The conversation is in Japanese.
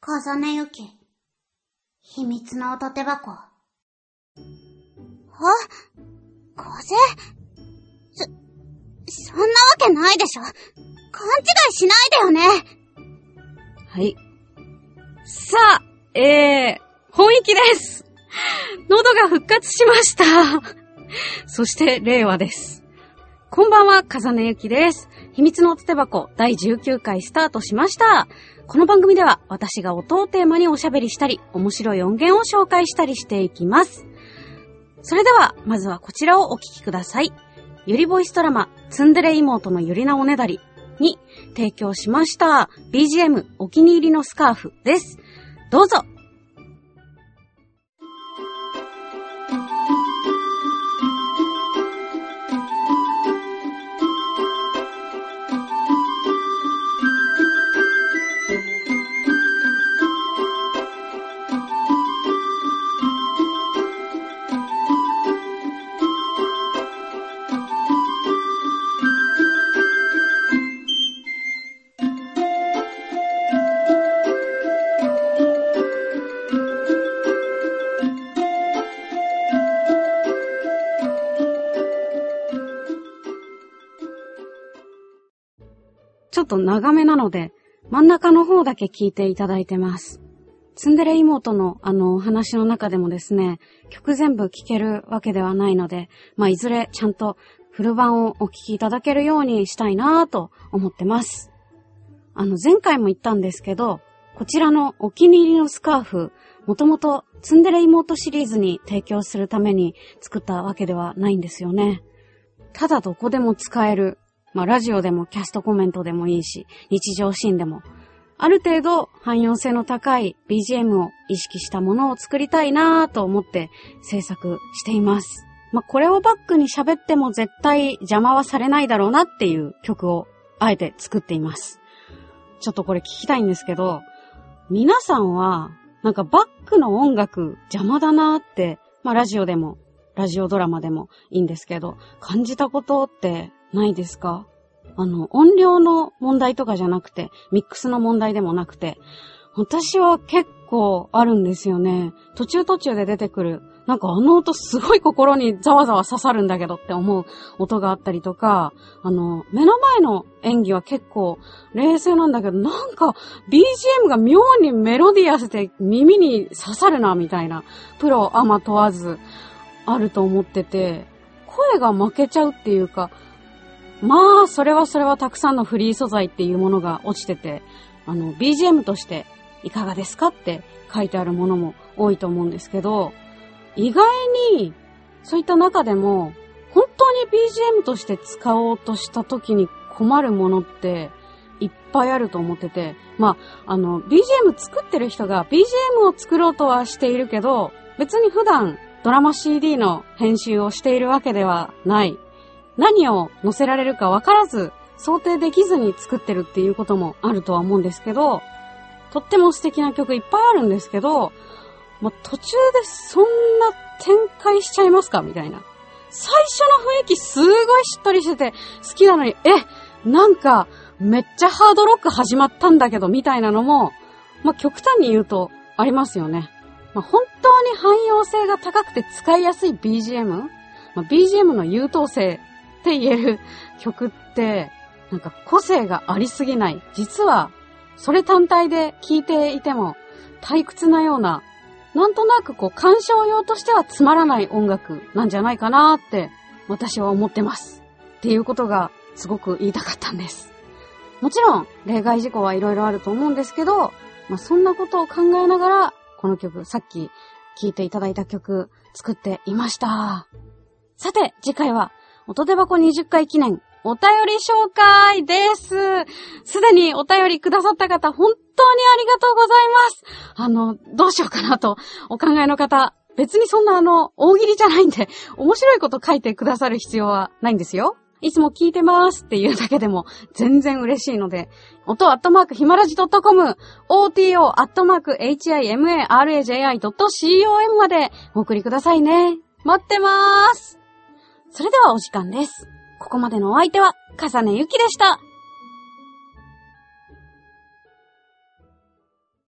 風根ゆき。秘密の音手箱。あ風？そ、そんなわけないでしょ勘違いしないでよねはい。さあ、えー、本域です喉が復活しましたそして、令和です。こんばんは、風根ゆきです。秘密のおつて箱第19回スタートしました。この番組では私が音をテーマにおしゃべりしたり、面白い音源を紹介したりしていきます。それでは、まずはこちらをお聞きください。ゆりボイスドラマ、ツンデレ妹のゆりなおねだりに提供しました BGM お気に入りのスカーフです。どうぞ。ちょっと長めなので、真ん中の方だけ聞いていただいてます。ツンデレ妹のあのお話の中でもですね、曲全部聴けるわけではないので、まあいずれちゃんとフル版をお聴きいただけるようにしたいなぁと思ってます。あの前回も言ったんですけど、こちらのお気に入りのスカーフ、もともとツンデレ妹シリーズに提供するために作ったわけではないんですよね。ただどこでも使えるまあ、ラジオでもキャストコメントでもいいし、日常シーンでも、ある程度汎用性の高い BGM を意識したものを作りたいなぁと思って制作しています。まあ、これをバックに喋っても絶対邪魔はされないだろうなっていう曲をあえて作っています。ちょっとこれ聞きたいんですけど、皆さんは、なんかバックの音楽邪魔だなって、まあ、ラジオでも、ラジオドラマでもいいんですけど、感じたことってないですか？あの、音量の問題とかじゃなくて、ミックスの問題でもなくて、私は結構あるんですよね。途中途中で出てくる、なんかあの音すごい心にざわざわ刺さるんだけどって思う音があったりとか、あの、目の前の演技は結構冷静なんだけど、なんか BGM が妙にメロディアスで耳に刺さるな、みたいな、プロ、アマ問わず、あると思ってて、声が負けちゃうっていうか、まあ、それはそれはたくさんのフリー素材っていうものが落ちてて、あの、BGM としていかがですかって書いてあるものも多いと思うんですけど、意外に、そういった中でも、本当に BGM として使おうとした時に困るものって、いっぱいあると思ってて、まあ、あの、BGM 作ってる人が BGM を作ろうとはしているけど、別に普段ドラマ CD の編集をしているわけではない。何を載せられるか分からず、想定できずに作ってるっていうこともあるとは思うんですけど、とっても素敵な曲いっぱいあるんですけど、もう途中でそんな展開しちゃいますかみたいな。最初の雰囲気すごいしっとりしてて好きなのに、え、なんかめっちゃハードロック始まったんだけどみたいなのも、まあ、極端に言うとありますよね。まあ、本当に汎用性が高くて使いやすい BGM? まあ、BGM の優等生って言える曲って、なんか個性がありすぎない。実は、それ単体で聴いていても退屈なような、なんとなくこう鑑賞用としてはつまらない音楽なんじゃないかなって私は思ってます。っていうことがすごく言いたかったんです。もちろん例外事項はいろいろあると思うんですけど、まあ、そんなことを考えながら、この曲、さっき聴いていただいた曲作っていました。さて、次回は音手箱20回記念、お便り紹介です。すでにお便りくださった方、本当にありがとうございます。あの、どうしようかなとお考えの方、別にそんなあの、大喜利じゃないんで、面白いこと書いてくださる必要はないんですよ。いつも聞いてますっていうだけでも全然嬉しいので、音アットマークヒマラジ .com、OTO アットマーク HIMARAJI.com までお送りくださいね。待ってまーす。それではお時間です。ここまでのお相手は、かさねゆきでした。